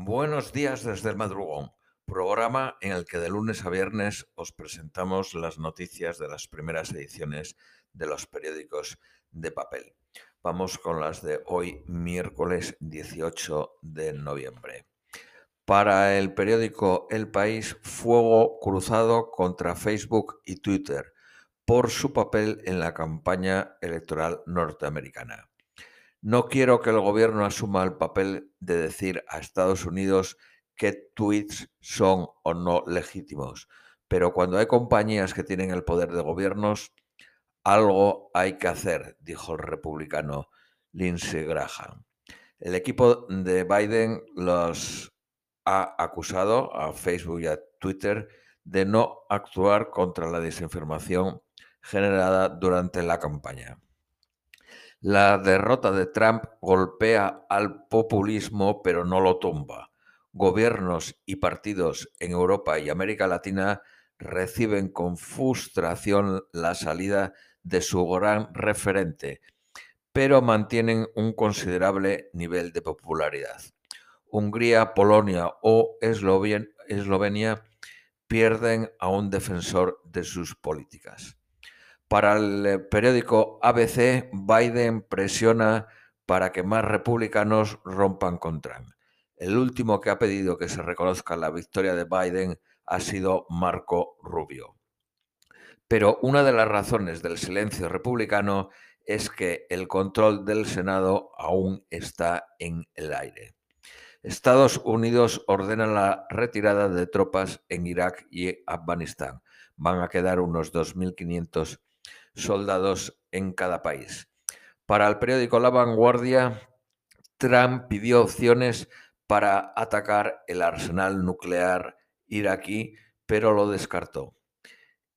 Buenos días desde el madrugón, programa en el que de lunes a viernes os presentamos las noticias de las primeras ediciones de los periódicos de papel. Vamos con las de hoy, miércoles 18 de noviembre. Para el periódico El País, fuego cruzado contra Facebook y Twitter por su papel en la campaña electoral norteamericana. No quiero que el gobierno asuma el papel de decir a Estados Unidos qué tweets son o no legítimos, pero cuando hay compañías que tienen el poder de gobiernos, algo hay que hacer, dijo el republicano Lindsey Graham. El equipo de Biden los ha acusado a Facebook y a Twitter de no actuar contra la desinformación generada durante la campaña. La derrota de Trump golpea al populismo pero no lo tumba. Gobiernos y partidos en Europa y América Latina reciben con frustración la salida de su gran referente, pero mantienen un considerable nivel de popularidad. Hungría, Polonia o Eslovenia pierden a un defensor de sus políticas. Para el eh, periódico ABC, Biden presiona para que más republicanos rompan con Trump. El último que ha pedido que se reconozca la victoria de Biden ha sido Marco Rubio. Pero una de las razones del silencio republicano es que el control del Senado aún está en el aire. Estados Unidos ordena la retirada de tropas en Irak y Afganistán. Van a quedar unos 2.500 soldados en cada país. Para el periódico La Vanguardia, Trump pidió opciones para atacar el arsenal nuclear iraquí, pero lo descartó.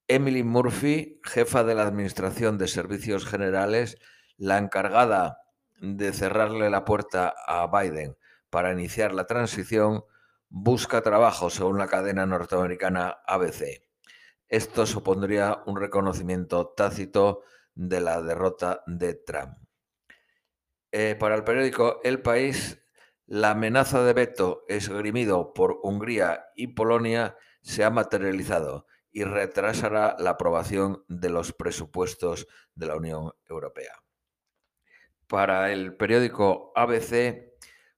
Emily Murphy, jefa de la Administración de Servicios Generales, la encargada de cerrarle la puerta a Biden para iniciar la transición, busca trabajo según la cadena norteamericana ABC. Esto supondría un reconocimiento tácito de la derrota de Trump. Eh, para el periódico El País, la amenaza de veto esgrimido por Hungría y Polonia se ha materializado y retrasará la aprobación de los presupuestos de la Unión Europea. Para el periódico ABC,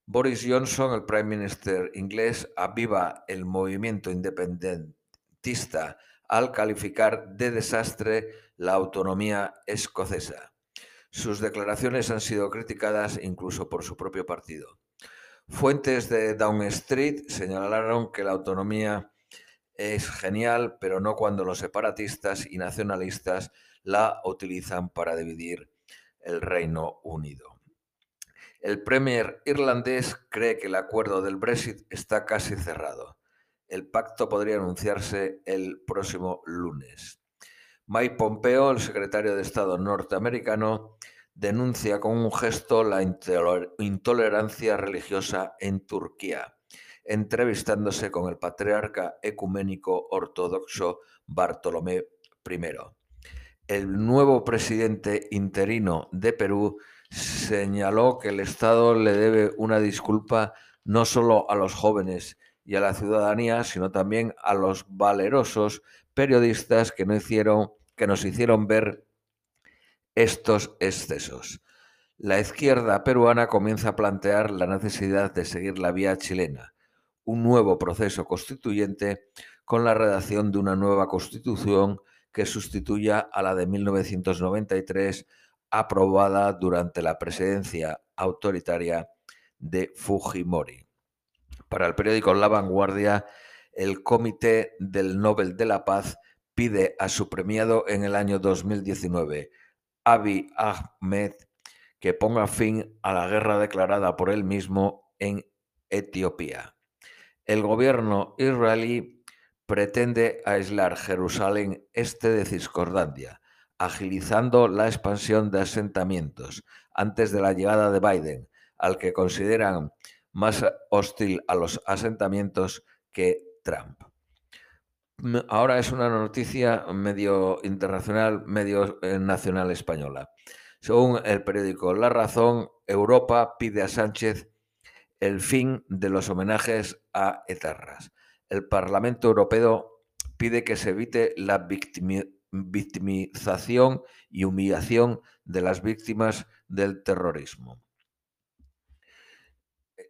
Boris Johnson, el Prime Minister inglés, aviva el movimiento independentista al calificar de desastre la autonomía escocesa. Sus declaraciones han sido criticadas incluso por su propio partido. Fuentes de Down Street señalaron que la autonomía es genial, pero no cuando los separatistas y nacionalistas la utilizan para dividir el Reino Unido. El Premier irlandés cree que el acuerdo del Brexit está casi cerrado. El pacto podría anunciarse el próximo lunes. Mike Pompeo, el secretario de Estado norteamericano, denuncia con un gesto la intolerancia religiosa en Turquía, entrevistándose con el patriarca ecuménico ortodoxo Bartolomé I. El nuevo presidente interino de Perú señaló que el Estado le debe una disculpa no solo a los jóvenes, y a la ciudadanía, sino también a los valerosos periodistas que, no hicieron, que nos hicieron ver estos excesos. La izquierda peruana comienza a plantear la necesidad de seguir la vía chilena, un nuevo proceso constituyente con la redacción de una nueva constitución que sustituya a la de 1993 aprobada durante la presidencia autoritaria de Fujimori. Para el periódico La Vanguardia, el Comité del Nobel de la Paz pide a su premiado en el año 2019, Abiy Ahmed, que ponga fin a la guerra declarada por él mismo en Etiopía. El gobierno israelí pretende aislar Jerusalén este de Cisjordania, agilizando la expansión de asentamientos antes de la llegada de Biden, al que consideran más hostil a los asentamientos que Trump. Ahora es una noticia medio internacional, medio eh, nacional española. Según el periódico La Razón, Europa pide a Sánchez el fin de los homenajes a etarras. El Parlamento Europeo pide que se evite la victimización y humillación de las víctimas del terrorismo.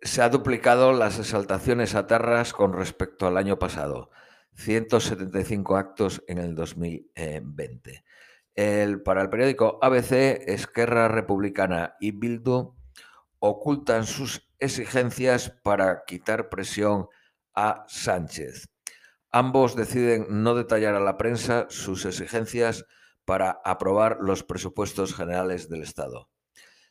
Se ha duplicado las exaltaciones a tarras con respecto al año pasado, 175 actos en el 2020. El, para el periódico ABC, Esquerra Republicana y Bildu ocultan sus exigencias para quitar presión a Sánchez. Ambos deciden no detallar a la prensa sus exigencias para aprobar los presupuestos generales del Estado.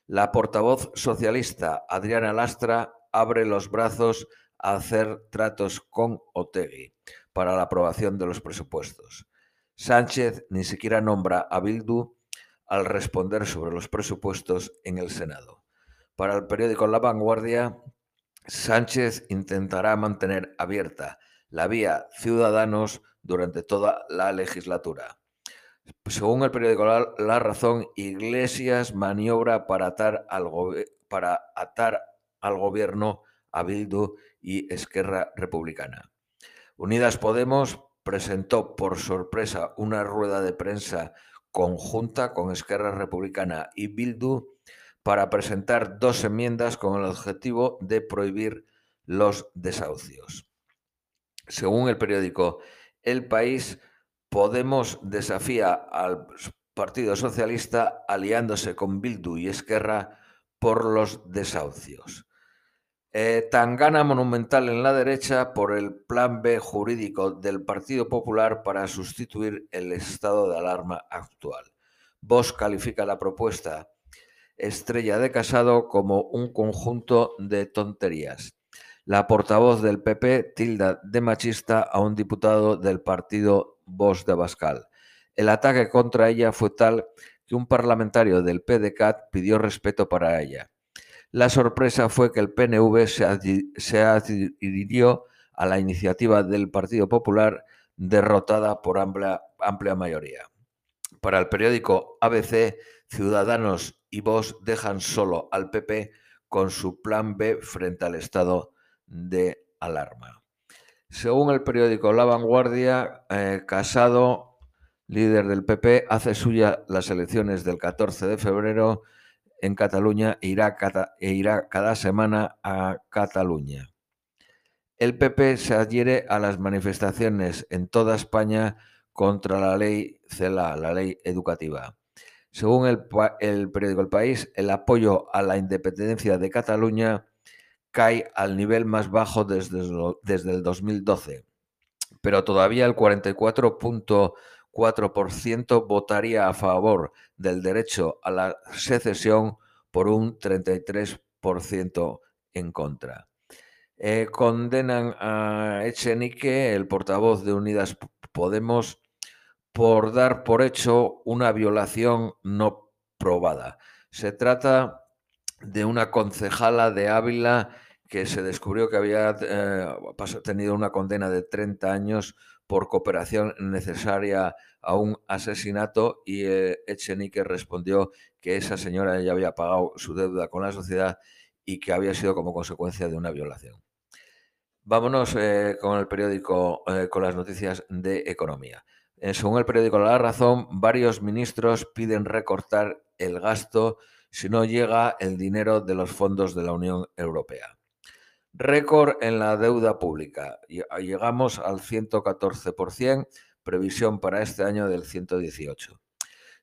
La portavoz socialista Adriana Lastra abre los brazos a hacer tratos con Otegui para la aprobación de los presupuestos. Sánchez ni siquiera nombra a Bildu al responder sobre los presupuestos en el Senado. Para el periódico La Vanguardia, Sánchez intentará mantener abierta la vía Ciudadanos durante toda la legislatura. Según el periódico La, Razón, Iglesias maniobra para atar, al para atar al gobierno a Bildu y Esquerra Republicana. Unidas Podemos presentó por sorpresa una rueda de prensa conjunta con Esquerra Republicana y Bildu para presentar dos enmiendas con el objetivo de prohibir los desahucios. Según el periódico El País, Podemos desafía al Partido Socialista aliándose con Bildu y Esquerra por los desahucios. Eh, tangana monumental en la derecha por el plan B jurídico del Partido Popular para sustituir el estado de alarma actual. Vox califica la propuesta Estrella de Casado como un conjunto de tonterías. La portavoz del PP tilda de machista a un diputado del partido Vox de Bascal. El ataque contra ella fue tal que un parlamentario del PDCAT pidió respeto para ella. La sorpresa fue que el PNV se, adhirió a la iniciativa del Partido Popular derrotada por amplia, mayoría. Para el periódico ABC, Ciudadanos y Vox dejan solo al PP con su plan B frente al estado de alarma. Según el periódico La Vanguardia, eh, Casado, líder del PP, hace suya las elecciones del 14 de febrero en Cataluña e irá, e irá cada semana a Cataluña. El PP se adhiere a las manifestaciones en toda España contra la ley CELA, la ley educativa. Según el, periódico El País, el apoyo a la independencia de Cataluña cae al nivel más bajo desde, el 2012, pero todavía el 44.1 4% votaría a favor del derecho a la secesión por un 33% en contra. Eh, condenan a Echenique, el portavoz de Unidas Podemos, por dar por hecho una violación no probada. Se trata de una concejala de Ávila que se descubrió que había eh, tenido una condena de 30 años por cooperación necesaria a un asesinato y eh, Echenique respondió que esa señora ya había pagado su deuda con la sociedad y que había sido como consecuencia de una violación. Vámonos eh, con el periódico, eh, con las noticias de economía. según el periódico La Razón, varios ministros piden recortar el gasto si no llega el dinero de los fondos de la Unión Europea. Récord en la deuda pública. Llegamos al 114%, previsión para este año del 118%.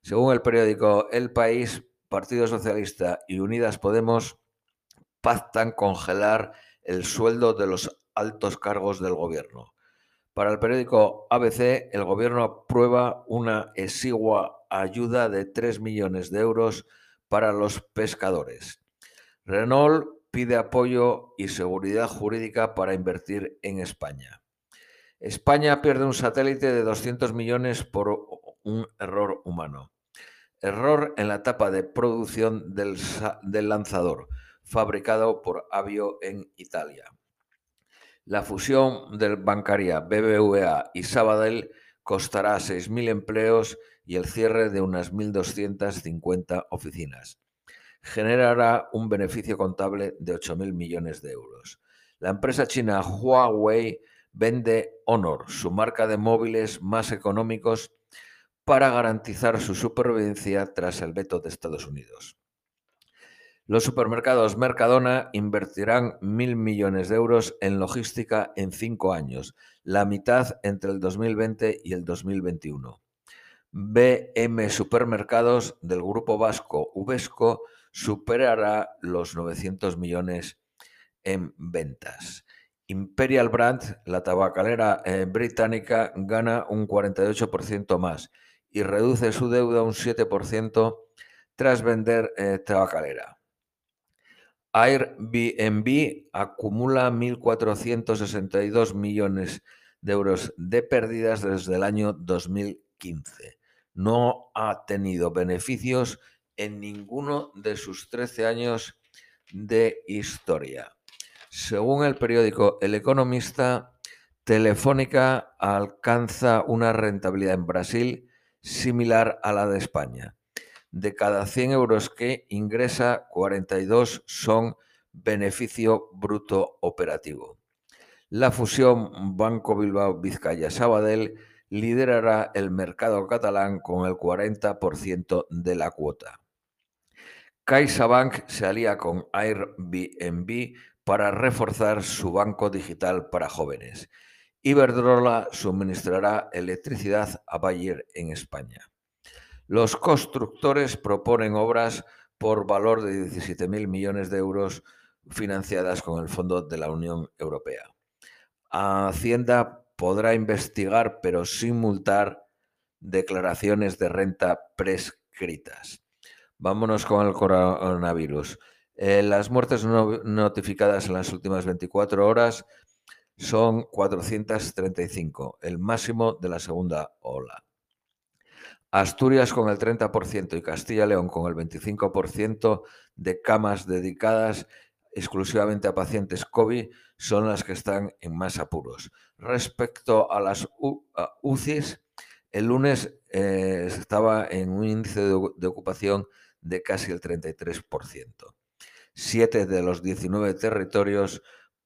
Según el periódico El País, Partido Socialista y Unidas Podemos pactan congelar el sueldo de los altos cargos del gobierno. Para el periódico ABC, el gobierno aprueba una exigua ayuda de 3 millones de euros para los pescadores. Renault pide apoyo y seguridad jurídica para invertir en España. España pierde un satélite de 200 millones por un error humano. Error en la etapa de producción del, lanzador, fabricado por Avio en Italia. La fusión del bancaria BBVA y Sabadell costará 6.000 empleos y el cierre de unas 1.250 oficinas. Generará un beneficio contable de 8.000 millones de euros. La empresa china Huawei vende Honor, su marca de móviles más económicos, para garantizar su supervivencia tras el veto de Estados Unidos. Los supermercados Mercadona invertirán mil millones de euros en logística en cinco años, la mitad entre el 2020 y el 2021. BM Supermercados del grupo vasco Ubesco superará los 900 millones en ventas. Imperial Brand, la tabacalera eh, británica, gana un 48% más y reduce su deuda un 7% tras vender eh, tabacalera. Airbnb acumula 1.462 millones de euros de pérdidas desde el año 2015. No ha tenido beneficios en ninguno de sus 13 años de historia. Según el periódico El Economista, Telefónica alcanza una rentabilidad en Brasil similar a la de España. De cada 100 euros que ingresa, 42 son beneficio bruto operativo. La fusión Banco Bilbao Vizcaya Sabadell liderará el mercado catalán con el 40% de la cuota. CaixaBank se alía con Airbnb para reforzar su banco digital para jóvenes. Iberdrola suministrará electricidad a Bayer en España. Los constructores proponen obras por valor de 17.000 millones de euros financiadas con el Fondo de la Unión Europea. Hacienda podrá investigar, pero sin multar, declaraciones de renta prescritas. Vámonos con el coronavirus. Eh, las muertes no notificadas en las últimas 24 horas son 435, el máximo de la segunda ola. Asturias con el 30% y Castilla León con el 25% de camas dedicadas exclusivamente a pacientes COVID son las que están en más apuros. Respecto a las UCIs, el lunes eh, estaba en un índice de ocupación de casi el 33%. Siete de los 19 territorios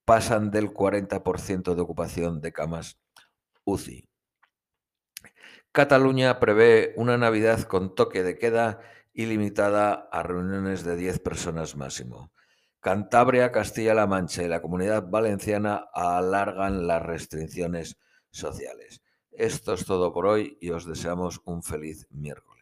pasan del 40% de ocupación de camas UCI. Cataluña prevé una Navidad con toque de queda y limitada a reuniones de 10 personas máximo. Cantabria, Castilla-La Mancha y la Comunidad Valenciana alargan las restricciones sociales. Esto es todo por hoy y os deseamos un feliz miércoles.